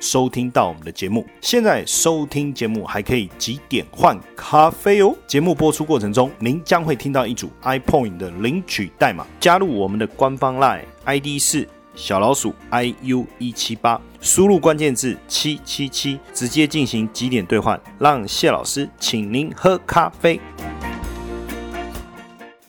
收听到我们的节目，现在收听节目还可以几点换咖啡哦。节目播出过程中，您将会听到一组 iPoint 的领取代码，加入我们的官方 Line ID 是小老鼠 iu 一七八，输入关键字七七七，直接进行几点兑换，让谢老师请您喝咖啡。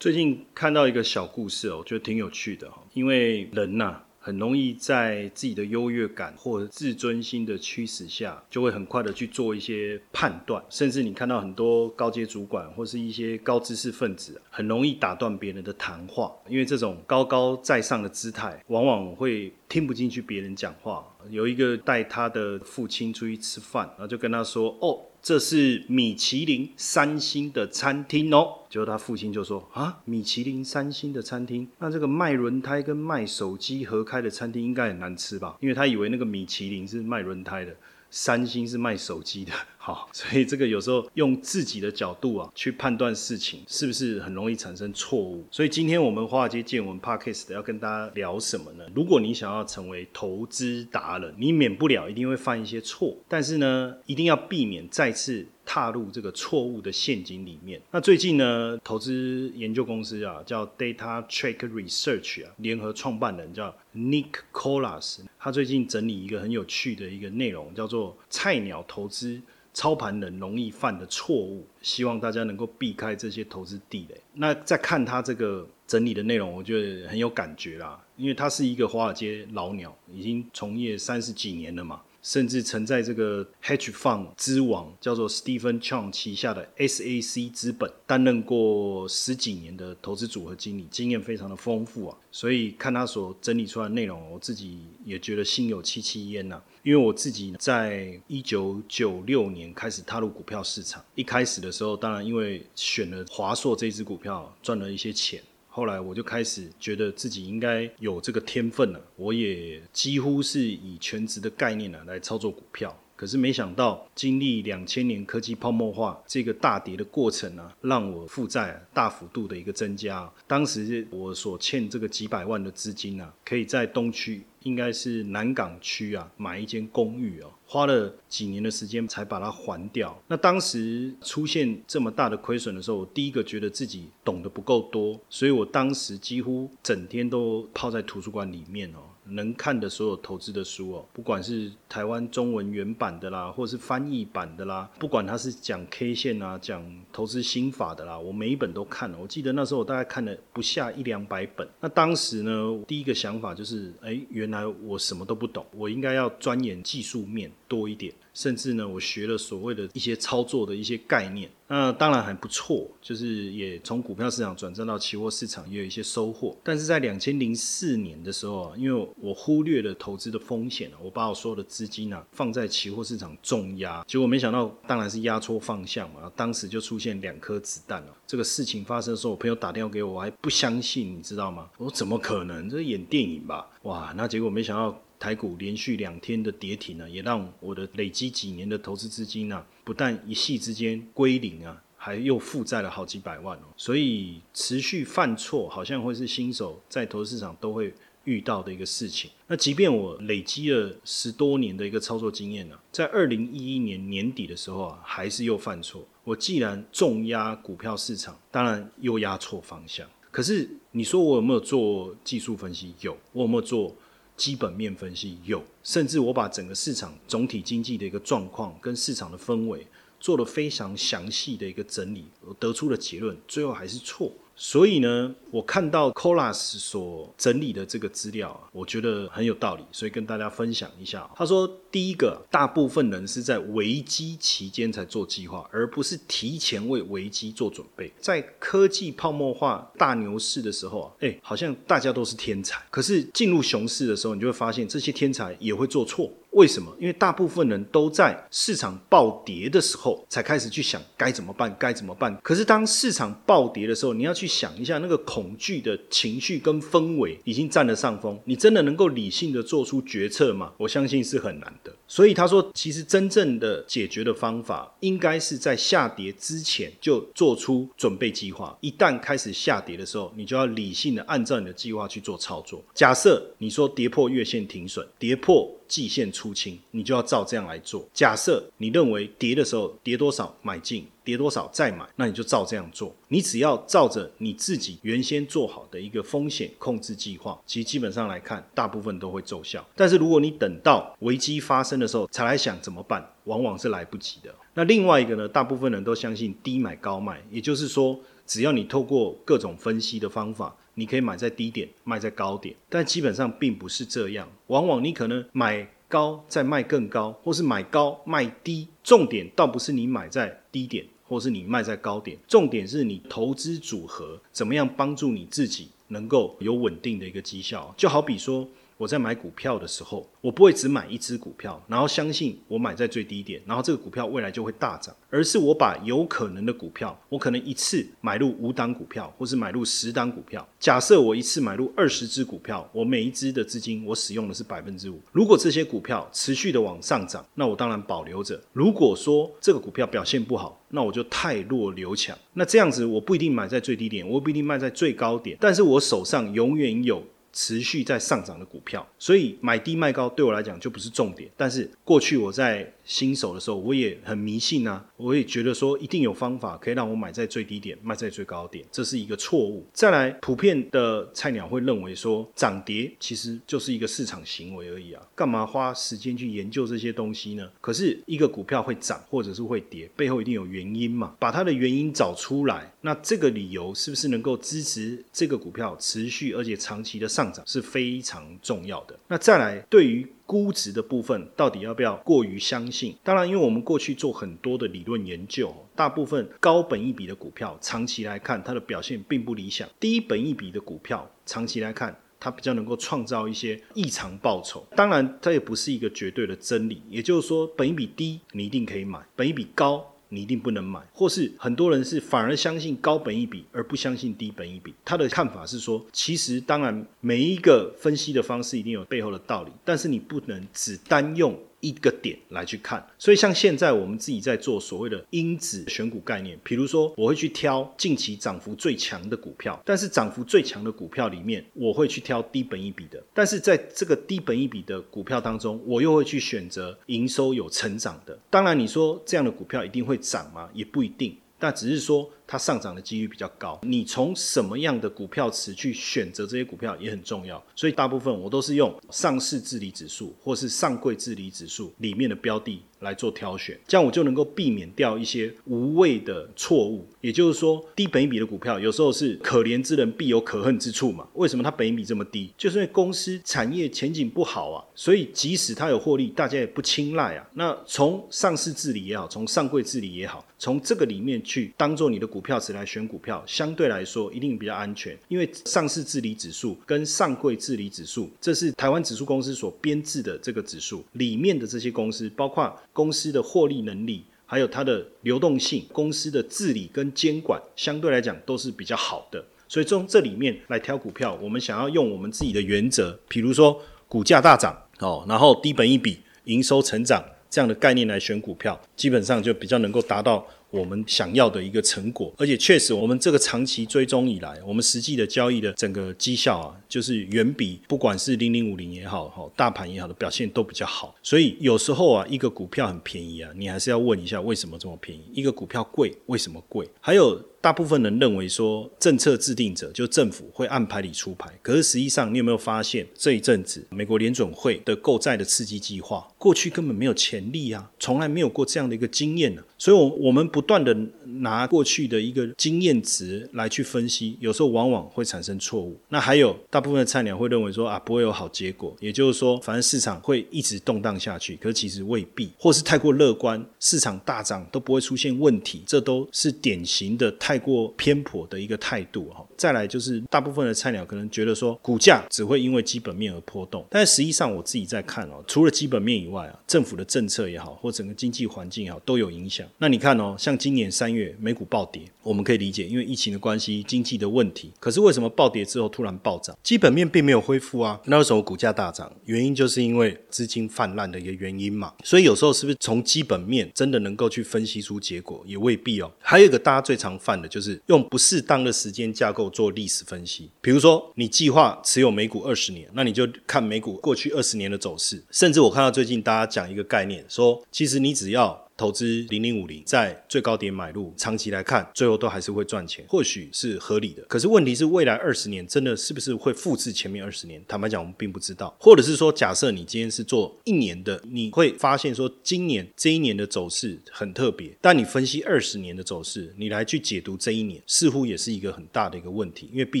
最近看到一个小故事哦，我觉得挺有趣的哈，因为人呐。很容易在自己的优越感或自尊心的驱使下，就会很快的去做一些判断，甚至你看到很多高阶主管或是一些高知识分子，很容易打断别人的谈话，因为这种高高在上的姿态，往往会听不进去别人讲话。有一个带他的父亲出去吃饭，然后就跟他说：“哦。”这是米其林三星的餐厅哦，结果他父亲就说啊，米其林三星的餐厅，那这个卖轮胎跟卖手机合开的餐厅应该很难吃吧？因为他以为那个米其林是卖轮胎的。三星是卖手机的，好，所以这个有时候用自己的角度啊去判断事情，是不是很容易产生错误？所以今天我们华尔街见闻 Podcast 要跟大家聊什么呢？如果你想要成为投资达人，你免不了一定会犯一些错，但是呢，一定要避免再次。踏入这个错误的陷阱里面。那最近呢，投资研究公司啊，叫 Data Track Research 啊，联合创办人叫 Nick Colas，他最近整理一个很有趣的一个内容，叫做“菜鸟投资操盘人容易犯的错误”，希望大家能够避开这些投资地雷。那再看他这个整理的内容，我觉得很有感觉啦，因为他是一个华尔街老鸟，已经从业三十几年了嘛。甚至曾在这个 Hedge Fund 之王叫做 Stephen Chang 旗下的 SAC 资本担任过十几年的投资组合经理，经验非常的丰富啊。所以看他所整理出来的内容，我自己也觉得心有戚戚焉呐。因为我自己在一九九六年开始踏入股票市场，一开始的时候，当然因为选了华硕这支股票，赚了一些钱。后来我就开始觉得自己应该有这个天分了，我也几乎是以全职的概念呢来操作股票。可是没想到，经历两千年科技泡沫化这个大跌的过程呢，让我负债大幅度的一个增加。当时我所欠这个几百万的资金呢，可以在东区。应该是南港区啊，买一间公寓哦，花了几年的时间才把它还掉。那当时出现这么大的亏损的时候，我第一个觉得自己懂得不够多，所以我当时几乎整天都泡在图书馆里面哦。能看的所有投资的书哦，不管是台湾中文原版的啦，或是翻译版的啦，不管它是讲 K 线啊，讲投资心法的啦，我每一本都看了。我记得那时候我大概看了不下一两百本。那当时呢，第一个想法就是，哎，原来我什么都不懂，我应该要钻研技术面多一点。甚至呢，我学了所谓的一些操作的一些概念，那当然还不错，就是也从股票市场转战到期货市场，也有一些收获。但是在两千零四年的时候啊，因为我忽略了投资的风险我把我所有的资金啊放在期货市场重压，结果没想到当然是压错方向嘛，当时就出现两颗子弹了。这个事情发生的时候，我朋友打电话给我，我还不相信，你知道吗？我说怎么可能？这是演电影吧？哇，那结果没想到。台股连续两天的跌停呢，也让我的累积几年的投资资金呢，不但一夕之间归零啊，还又负债了好几百万哦。所以持续犯错，好像会是新手在投资市场都会遇到的一个事情。那即便我累积了十多年的一个操作经验呢，在二零一一年年底的时候啊，还是又犯错。我既然重压股票市场，当然又压错方向。可是你说我有没有做技术分析？有。我有没有做？基本面分析有，甚至我把整个市场总体经济的一个状况跟市场的氛围做了非常详细的一个整理，我得出的结论最后还是错。所以呢，我看到 Colas 所整理的这个资料啊，我觉得很有道理，所以跟大家分享一下。他说，第一个，大部分人是在危机期间才做计划，而不是提前为危机做准备。在科技泡沫化大牛市的时候啊，哎，好像大家都是天才。可是进入熊市的时候，你就会发现这些天才也会做错。为什么？因为大部分人都在市场暴跌的时候才开始去想该怎么办，该怎么办。可是当市场暴跌的时候，你要去想一下，那个恐惧的情绪跟氛围已经占了上风，你真的能够理性的做出决策吗？我相信是很难的。所以他说，其实真正的解决的方法，应该是在下跌之前就做出准备计划。一旦开始下跌的时候，你就要理性的按照你的计划去做操作。假设你说跌破月线停损，跌破。季线出清，你就要照这样来做。假设你认为跌的时候跌多少买进，跌多少再买，那你就照这样做。你只要照着你自己原先做好的一个风险控制计划，其实基本上来看，大部分都会奏效。但是如果你等到危机发生的时候才来想怎么办，往往是来不及的。那另外一个呢，大部分人都相信低买高卖，也就是说，只要你透过各种分析的方法。你可以买在低点，卖在高点，但基本上并不是这样。往往你可能买高再卖更高，或是买高卖低。重点倒不是你买在低点，或是你卖在高点，重点是你投资组合怎么样帮助你自己能够有稳定的一个绩效。就好比说。我在买股票的时候，我不会只买一只股票，然后相信我买在最低点，然后这个股票未来就会大涨，而是我把有可能的股票，我可能一次买入五档股票，或是买入十档股票。假设我一次买入二十只股票，我每一只的资金我使用的是百分之五。如果这些股票持续的往上涨，那我当然保留着；如果说这个股票表现不好，那我就太弱留强。那这样子我不一定买在最低点，我不一定卖在最高点，但是我手上永远有。持续在上涨的股票，所以买低卖高对我来讲就不是重点。但是过去我在新手的时候，我也很迷信啊，我也觉得说一定有方法可以让我买在最低点，卖在最高点，这是一个错误。再来，普遍的菜鸟会认为说涨跌其实就是一个市场行为而已啊，干嘛花时间去研究这些东西呢？可是一个股票会涨或者是会跌，背后一定有原因嘛，把它的原因找出来，那这个理由是不是能够支持这个股票持续而且长期的上涨？是非常重要的。那再来，对于估值的部分，到底要不要过于相信？当然，因为我们过去做很多的理论研究，大部分高本一比的股票，长期来看它的表现并不理想；低本一比的股票，长期来看它比较能够创造一些异常报酬。当然，它也不是一个绝对的真理。也就是说，本一比低，你一定可以买；本一比高。你一定不能买，或是很多人是反而相信高本一笔，而不相信低本一笔。他的看法是说，其实当然每一个分析的方式一定有背后的道理，但是你不能只单用。一个点来去看，所以像现在我们自己在做所谓的因子选股概念，比如说我会去挑近期涨幅最强的股票，但是涨幅最强的股票里面，我会去挑低本一比的，但是在这个低本一比的股票当中，我又会去选择营收有成长的。当然，你说这样的股票一定会涨吗？也不一定，但只是说。它上涨的几率比较高，你从什么样的股票池去选择这些股票也很重要，所以大部分我都是用上市治理指数或是上柜治理指数里面的标的来做挑选，这样我就能够避免掉一些无谓的错误。也就是说，低本益比的股票有时候是可怜之人必有可恨之处嘛？为什么它本益比这么低？就是因为公司产业前景不好啊，所以即使它有获利，大家也不青睐啊。那从上市治理也好，从上柜治理也好，从这个里面去当做你的股。股票池来选股票，相对来说一定比较安全，因为上市治理指数跟上柜治理指数，这是台湾指数公司所编制的这个指数里面的这些公司，包括公司的获利能力，还有它的流动性，公司的治理跟监管，相对来讲都是比较好的。所以从这里面来挑股票，我们想要用我们自己的原则，比如说股价大涨哦，然后低本一笔，营收成长这样的概念来选股票，基本上就比较能够达到。我们想要的一个成果，而且确实，我们这个长期追踪以来，我们实际的交易的整个绩效啊，就是远比不管是零零五零也好，哈，大盘也好的表现都比较好。所以有时候啊，一个股票很便宜啊，你还是要问一下为什么这么便宜？一个股票贵，为什么贵？还有。大部分人认为说，政策制定者就政府会按牌理出牌。可是实际上，你有没有发现这一阵子美国联准会的购债的刺激计划，过去根本没有潜力啊，从来没有过这样的一个经验呢？所以，我我们不断的拿过去的一个经验值来去分析，有时候往往会产生错误。那还有大部分的菜鸟会认为说啊，不会有好结果，也就是说，反正市场会一直动荡下去。可是其实未必，或是太过乐观，市场大涨都不会出现问题，这都是典型的。太过偏颇的一个态度哈。再来就是大部分的菜鸟可能觉得说，股价只会因为基本面而波动，但实际上我自己在看哦，除了基本面以外啊，政府的政策也好，或整个经济环境也好，都有影响。那你看哦，像今年三月美股暴跌，我们可以理解，因为疫情的关系，经济的问题。可是为什么暴跌之后突然暴涨？基本面并没有恢复啊，那为什么股价大涨？原因就是因为资金泛滥的一个原因嘛。所以有时候是不是从基本面真的能够去分析出结果，也未必哦。还有一个大家最常犯的就是用不适当的时间架构做历史分析，比如说你计划持有美股二十年，那你就看美股过去二十年的走势。甚至我看到最近大家讲一个概念，说其实你只要。投资零零五零，在最高点买入，长期来看，最后都还是会赚钱，或许是合理的。可是问题是，未来二十年真的是不是会复制前面二十年？坦白讲，我们并不知道。或者是说，假设你今天是做一年的，你会发现说，今年这一年的走势很特别。但你分析二十年的走势，你来去解读这一年，似乎也是一个很大的一个问题。因为毕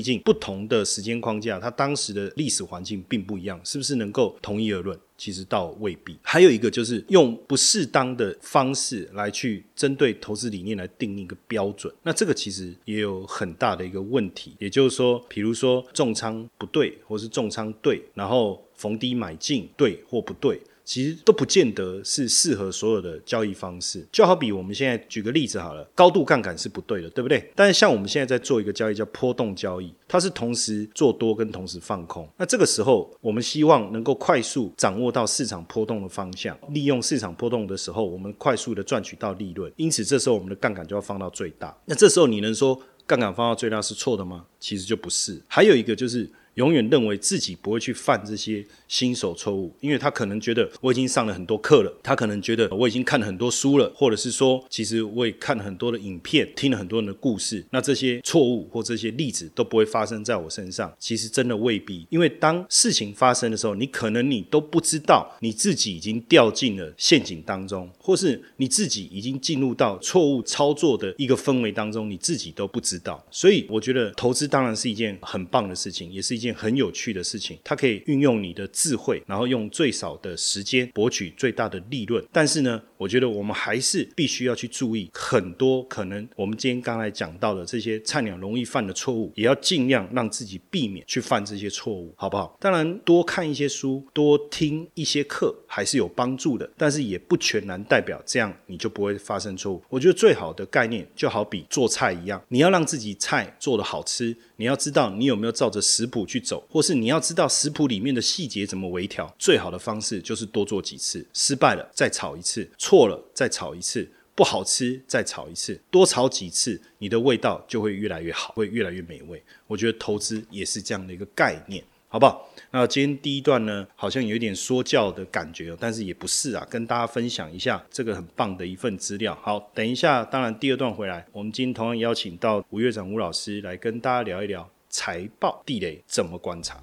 竟不同的时间框架，它当时的历史环境并不一样，是不是能够同一而论？其实倒未必，还有一个就是用不适当的方式来去针对投资理念来定一个标准，那这个其实也有很大的一个问题。也就是说，比如说重仓不对，或是重仓对，然后逢低买进对或不对。其实都不见得是适合所有的交易方式，就好比我们现在举个例子好了，高度杠杆是不对的，对不对？但是像我们现在在做一个交易叫波动交易，它是同时做多跟同时放空。那这个时候，我们希望能够快速掌握到市场波动的方向，利用市场波动的时候，我们快速的赚取到利润。因此，这时候我们的杠杆就要放到最大。那这时候你能说杠杆放到最大是错的吗？其实就不是。还有一个就是。永远认为自己不会去犯这些新手错误，因为他可能觉得我已经上了很多课了，他可能觉得我已经看了很多书了，或者是说，其实我也看了很多的影片，听了很多人的故事，那这些错误或这些例子都不会发生在我身上。其实真的未必，因为当事情发生的时候，你可能你都不知道你自己已经掉进了陷阱当中，或是你自己已经进入到错误操作的一个氛围当中，你自己都不知道。所以我觉得投资当然是一件很棒的事情，也是一件。很有趣的事情，它可以运用你的智慧，然后用最少的时间博取最大的利润。但是呢，我觉得我们还是必须要去注意很多可能我们今天刚才讲到的这些菜鸟容易犯的错误，也要尽量让自己避免去犯这些错误，好不好？当然，多看一些书，多听一些课还是有帮助的，但是也不全然代表这样你就不会发生错误。我觉得最好的概念就好比做菜一样，你要让自己菜做的好吃。你要知道你有没有照着食谱去走，或是你要知道食谱里面的细节怎么微调。最好的方式就是多做几次，失败了再炒一次，错了再炒一次，不好吃再炒一次，多炒几次，你的味道就会越来越好，会越来越美味。我觉得投资也是这样的一个概念。好不好？那今天第一段呢，好像有一点说教的感觉，但是也不是啊，跟大家分享一下这个很棒的一份资料。好，等一下，当然第二段回来，我们今天同样邀请到吴院长吴老师来跟大家聊一聊财报地雷怎么观察。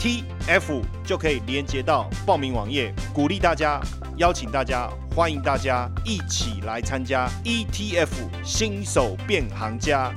T F 就可以连接到报名网页，鼓励大家，邀请大家，欢迎大家一起来参加 E T F 新手变行家。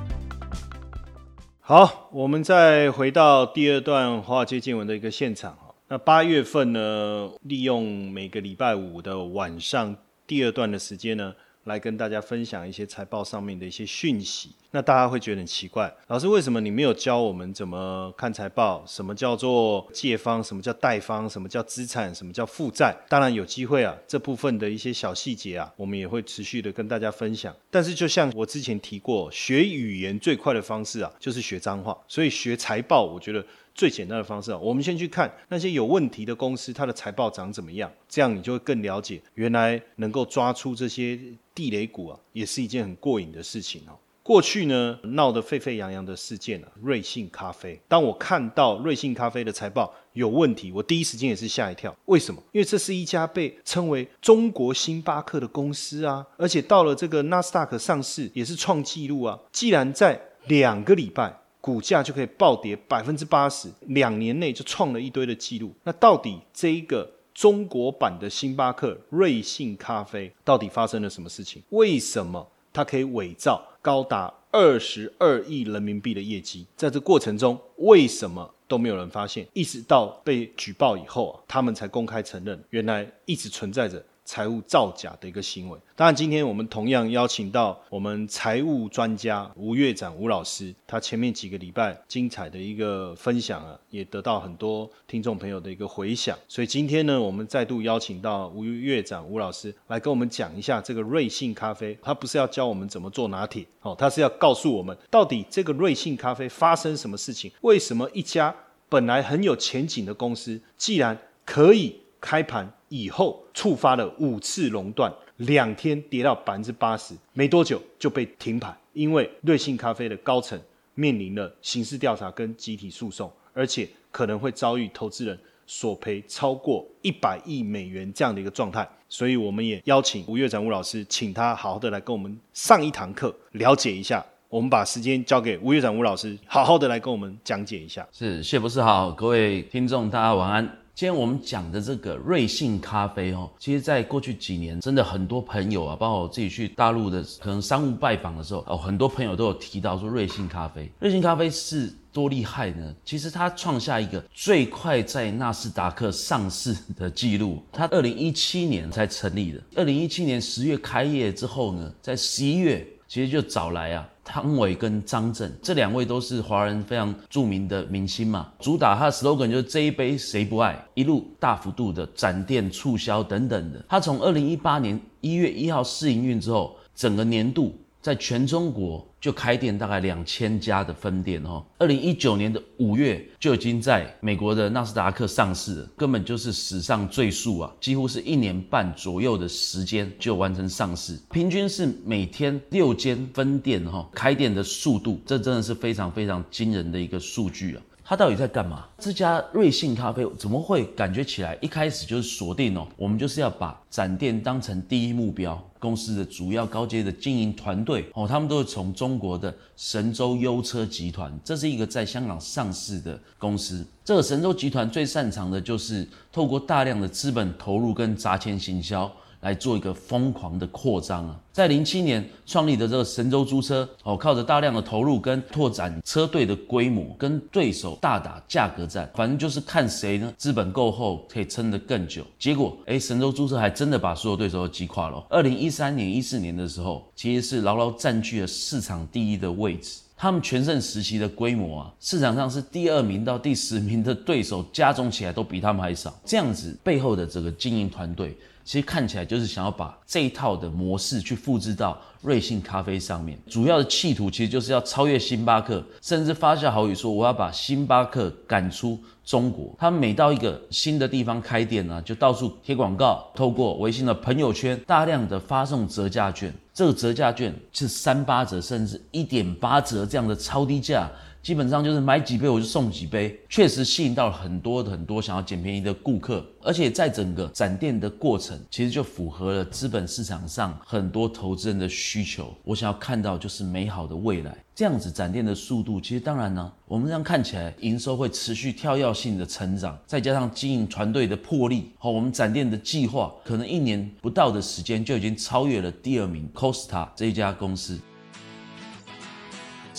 好，我们再回到第二段华尔街见闻的一个现场那八月份呢，利用每个礼拜五的晚上第二段的时间呢。来跟大家分享一些财报上面的一些讯息。那大家会觉得很奇怪，老师为什么你没有教我们怎么看财报？什么叫做借方？什么叫贷方？什么叫资产？什么叫负债？当然有机会啊，这部分的一些小细节啊，我们也会持续的跟大家分享。但是就像我之前提过，学语言最快的方式啊，就是学脏话。所以学财报，我觉得。最简单的方式啊，我们先去看那些有问题的公司，它的财报长怎么样，这样你就会更了解，原来能够抓出这些地雷股啊，也是一件很过瘾的事情哦。过去呢闹得沸沸扬扬的事件啊，瑞幸咖啡。当我看到瑞幸咖啡的财报有问题，我第一时间也是吓一跳。为什么？因为这是一家被称为中国星巴克的公司啊，而且到了这个纳斯达克上市也是创纪录啊。既然在两个礼拜。股价就可以暴跌百分之八十，两年内就创了一堆的记录。那到底这一个中国版的星巴克瑞幸咖啡到底发生了什么事情？为什么它可以伪造高达二十二亿人民币的业绩？在这过程中，为什么都没有人发现？一直到被举报以后啊，他们才公开承认，原来一直存在着。财务造假的一个行为。当然，今天我们同样邀请到我们财务专家吴月展吴老师，他前面几个礼拜精彩的一个分享啊，也得到很多听众朋友的一个回响。所以今天呢，我们再度邀请到吴月展吴老师来跟我们讲一下这个瑞幸咖啡。他不是要教我们怎么做拿铁，哦，他是要告诉我们到底这个瑞幸咖啡发生什么事情？为什么一家本来很有前景的公司，既然可以开盘？以后触发了五次熔断，两天跌到百分之八十，没多久就被停牌，因为瑞幸咖啡的高层面临了刑事调查跟集体诉讼，而且可能会遭遇投资人索赔超过一百亿美元这样的一个状态。所以我们也邀请吴月展吴老师，请他好好的来跟我们上一堂课，了解一下。我们把时间交给吴月展吴老师，好好的来跟我们讲解一下。是谢博士好，各位听众大家晚安。今天我们讲的这个瑞幸咖啡哦，其实在过去几年，真的很多朋友啊，包括我自己去大陆的可能商务拜访的时候哦，很多朋友都有提到说瑞幸咖啡。瑞幸咖啡是多厉害呢？其实它创下一个最快在纳斯达克上市的记录。它二零一七年才成立的，二零一七年十月开业之后呢，在十一月其实就找来啊。汤唯跟张震这两位都是华人非常著名的明星嘛，主打他的 slogan 就是这一杯谁不爱，一路大幅度的展店促销等等的。他从二零一八年一月一号试营运之后，整个年度。在全中国就开店大概两千家的分店哦。二零一九年的五月就已经在美国的纳斯达克上市了，根本就是史上最速啊，几乎是一年半左右的时间就完成上市，平均是每天六间分店哈开店的速度，这真的是非常非常惊人的一个数据啊。他到底在干嘛？这家瑞幸咖啡怎么会感觉起来一开始就是锁定哦？我们就是要把展店当成第一目标。公司的主要高阶的经营团队哦，他们都是从中国的神州优车集团，这是一个在香港上市的公司。这个神州集团最擅长的就是透过大量的资本投入跟砸钱行销。来做一个疯狂的扩张啊！在零七年创立的这个神州租车哦，靠着大量的投入跟拓展车队的规模，跟对手大打价格战，反正就是看谁呢资本够厚，可以撑得更久。结果，哎，神州租车还真的把所有对手都击垮了。二零一三年、一四年的时候，其实是牢牢占据了市场第一的位置。他们全盛时期的规模啊，市场上是第二名到第十名的对手加总起来都比他们还少。这样子背后的这个经营团队。其实看起来就是想要把这一套的模式去复制到瑞幸咖啡上面，主要的企图其实就是要超越星巴克，甚至发下豪语说我要把星巴克赶出中国。他们每到一个新的地方开店呢，就到处贴广告，透过微信的朋友圈大量的发送折价券，这个折价券是三八折甚至一点八折这样的超低价。基本上就是买几杯我就送几杯，确实吸引到了很多很多想要捡便宜的顾客，而且在整个展店的过程，其实就符合了资本市场上很多投资人的需求。我想要看到就是美好的未来，这样子展店的速度，其实当然呢，我们这样看起来营收会持续跳跃性的成长，再加上经营团队的魄力和我们展店的计划，可能一年不到的时间就已经超越了第二名 Costa 这一家公司。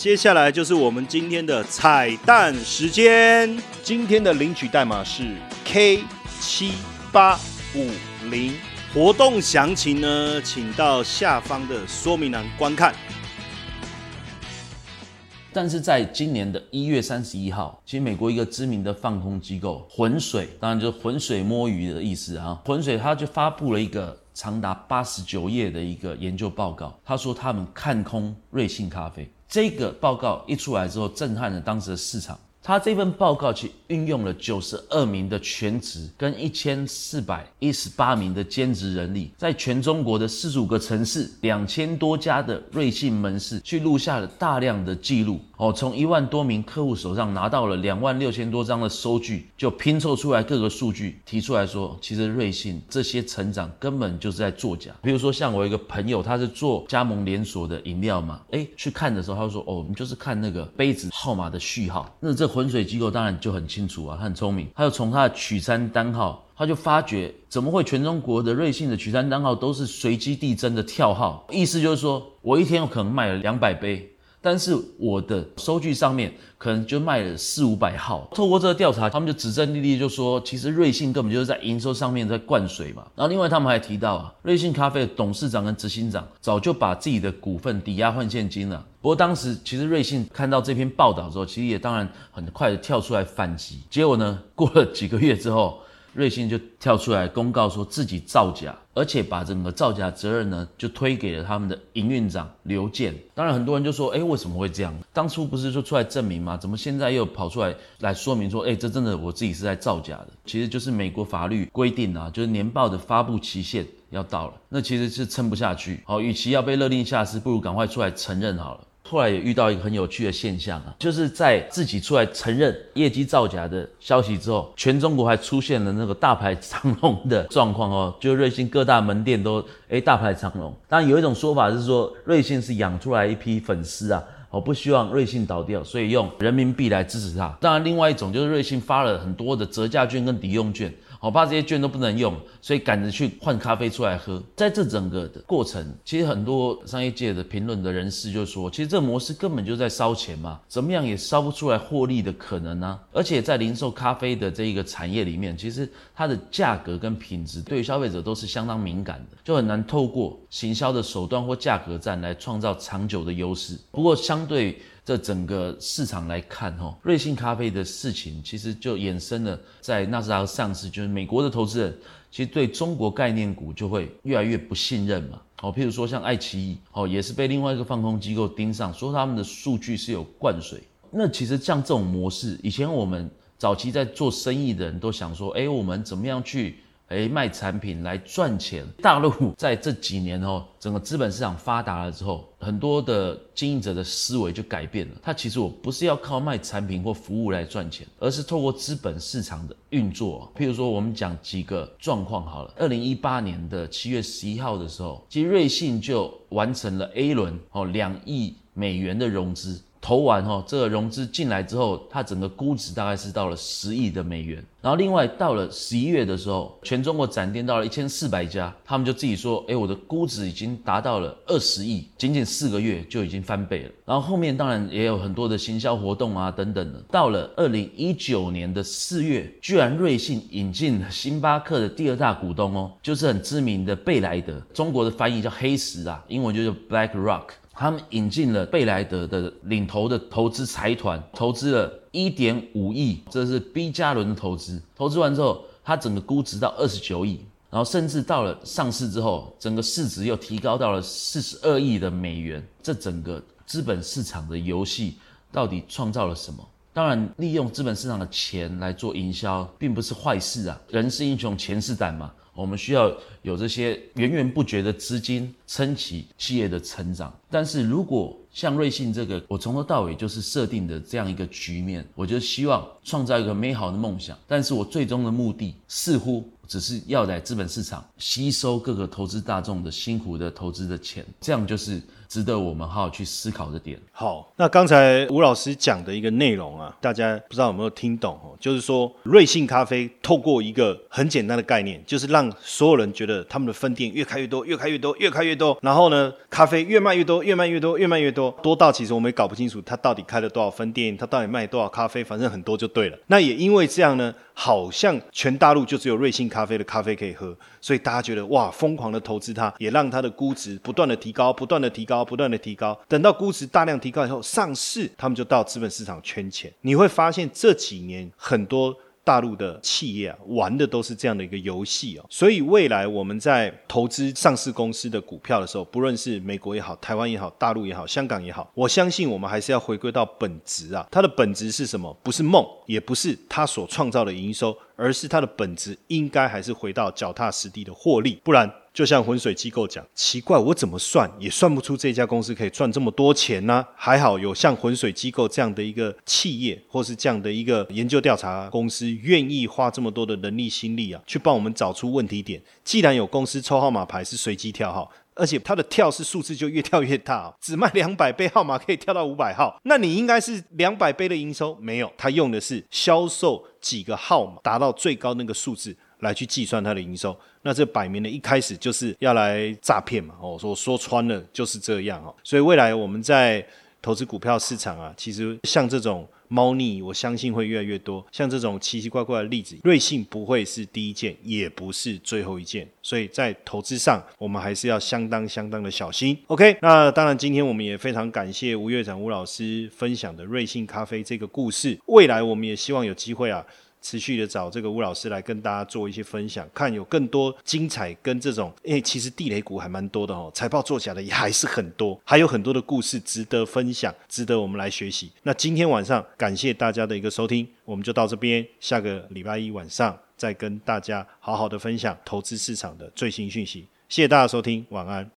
接下来就是我们今天的彩蛋时间。今天的领取代码是 K 七八五零。活动详情呢，请到下方的说明栏观看。但是在今年的一月三十一号，其实美国一个知名的放空机构浑水，当然就是浑水摸鱼的意思啊。浑水他就发布了一个长达八十九页的一个研究报告，他说他们看空瑞幸咖啡。这个报告一出来之后，震撼了当时的市场。他这份报告其运用了九十二名的全职跟一千四百一十八名的兼职人力，在全中国的四十五个城市、两千多家的瑞幸门市，去录下了大量的记录。哦，从一万多名客户手上拿到了两万六千多张的收据，就拼凑出来各个数据，提出来说，其实瑞幸这些成长根本就是在作假。比如说，像我一个朋友，他是做加盟连锁的饮料嘛，哎，去看的时候，他就说，哦，我们就是看那个杯子号码的序号。那这浑水机构当然就很清楚啊，他很聪明，他就从他的取餐单号，他就发觉怎么会全中国的瑞幸的取餐单号都是随机递增的跳号，意思就是说我一天有可能卖了两百杯。但是我的收据上面可能就卖了四五百号。透过这个调查，他们就指证丽丽就说，其实瑞幸根本就是在营收上面在灌水嘛。然后另外他们还提到啊，瑞幸咖啡的董事长跟执行长早就把自己的股份抵押换现金了。不过当时其实瑞幸看到这篇报道之后，其实也当然很快的跳出来反击。结果呢，过了几个月之后。瑞幸就跳出来公告说自己造假，而且把整个造假责任呢就推给了他们的营运长刘健。当然很多人就说，哎，为什么会这样？当初不是说出来证明吗？怎么现在又跑出来来说明说，哎，这真的我自己是在造假的？其实就是美国法律规定啊，就是年报的发布期限要到了，那其实是撑不下去。好，与其要被勒令下市，不如赶快出来承认好了。后来也遇到一个很有趣的现象啊，就是在自己出来承认业绩造假的消息之后，全中国还出现了那个大排长龙的状况哦，就瑞幸各大门店都哎大排长龙。当然有一种说法是说，瑞幸是养出来一批粉丝啊，我不希望瑞幸倒掉，所以用人民币来支持它。当然，另外一种就是瑞幸发了很多的折价券跟抵用券。我怕这些券都不能用，所以赶着去换咖啡出来喝。在这整个的过程，其实很多商业界的评论的人士就说，其实这个模式根本就在烧钱嘛，怎么样也烧不出来获利的可能呢？而且在零售咖啡的这一个产业里面，其实它的价格跟品质对于消费者都是相当敏感的，就很难透过行销的手段或价格战来创造长久的优势。不过相对。这整个市场来看，哈，瑞幸咖啡的事情其实就衍生了在纳斯达克上市，就是美国的投资人其实对中国概念股就会越来越不信任嘛。好，譬如说像爱奇艺，哦，也是被另外一个放空机构盯上，说他们的数据是有灌水。那其实像这种模式，以前我们早期在做生意的人都想说，哎，我们怎么样去？哎，卖产品来赚钱。大陆 在这几年哦，整个资本市场发达了之后，很多的经营者的思维就改变了。他其实我不是要靠卖产品或服务来赚钱，而是透过资本市场的运作。譬如说，我们讲几个状况好了。二零一八年的七月十一号的时候，其实瑞信就完成了 A 轮哦，两亿美元的融资。投完哈，这个融资进来之后，它整个估值大概是到了十亿的美元。然后另外到了十一月的时候，全中国展店到了一千四百家，他们就自己说，哎，我的估值已经达到了二十亿，仅仅四个月就已经翻倍了。然后后面当然也有很多的行销活动啊等等的。到了二零一九年的四月，居然瑞幸引进星巴克的第二大股东哦，就是很知名的贝莱德，中国的翻译叫黑石啊，英文就叫 Black Rock。他们引进了贝莱德的领头的投资财团，投资了一点五亿，这是 B 加轮的投资。投资完之后，它整个估值到二十九亿，然后甚至到了上市之后，整个市值又提高到了四十二亿的美元。这整个资本市场的游戏到底创造了什么？当然，利用资本市场的钱来做营销，并不是坏事啊。人是英雄，钱是胆嘛。我们需要有这些源源不绝的资金撑起企业的成长，但是如果像瑞信这个，我从头到尾就是设定的这样一个局面，我就希望创造一个美好的梦想，但是我最终的目的似乎只是要在资本市场吸收各个投资大众的辛苦的投资的钱，这样就是。值得我们好好去思考的点。好，那刚才吴老师讲的一个内容啊，大家不知道有没有听懂哦？就是说，瑞幸咖啡透过一个很简单的概念，就是让所有人觉得他们的分店越开越多，越开越多，越开越多。然后呢，咖啡越卖越多，越卖越多，越卖越多，多到其实我们也搞不清楚他到底开了多少分店，他到底卖多少咖啡，反正很多就对了。那也因为这样呢。好像全大陆就只有瑞幸咖啡的咖啡可以喝，所以大家觉得哇，疯狂的投资它，也让它的估值不断的提高，不断的提高，不断的提高。等到估值大量提高以后，上市，他们就到资本市场圈钱。你会发现这几年很多。大陆的企业啊，玩的都是这样的一个游戏哦，所以未来我们在投资上市公司的股票的时候，不论是美国也好、台湾也好、大陆也好、香港也好，我相信我们还是要回归到本质啊。它的本质是什么？不是梦，也不是它所创造的营收，而是它的本质应该还是回到脚踏实地的获利，不然。就像浑水机构讲，奇怪，我怎么算也算不出这家公司可以赚这么多钱呢？还好有像浑水机构这样的一个企业，或是这样的一个研究调查公司，愿意花这么多的人力心力啊，去帮我们找出问题点。既然有公司抽号码牌是随机跳号。而且它的跳是数字就越跳越大，只卖两百杯号码可以跳到五百号，那你应该是两百杯的营收没有？它用的是销售几个号码达到最高那个数字来去计算它的营收，那这摆明了一开始就是要来诈骗嘛！哦，说说穿了就是这样哦，所以未来我们在投资股票市场啊，其实像这种。猫腻，我相信会越来越多。像这种奇奇怪怪的例子，瑞幸不会是第一件，也不是最后一件。所以在投资上，我们还是要相当相当的小心。OK，那当然，今天我们也非常感谢吴院长吴老师分享的瑞幸咖啡这个故事。未来我们也希望有机会啊。持续的找这个吴老师来跟大家做一些分享，看有更多精彩跟这种，因为其实地雷股还蛮多的哦，财报作假的也还是很多，还有很多的故事值得分享，值得我们来学习。那今天晚上感谢大家的一个收听，我们就到这边，下个礼拜一晚上再跟大家好好的分享投资市场的最新讯息。谢谢大家收听，晚安。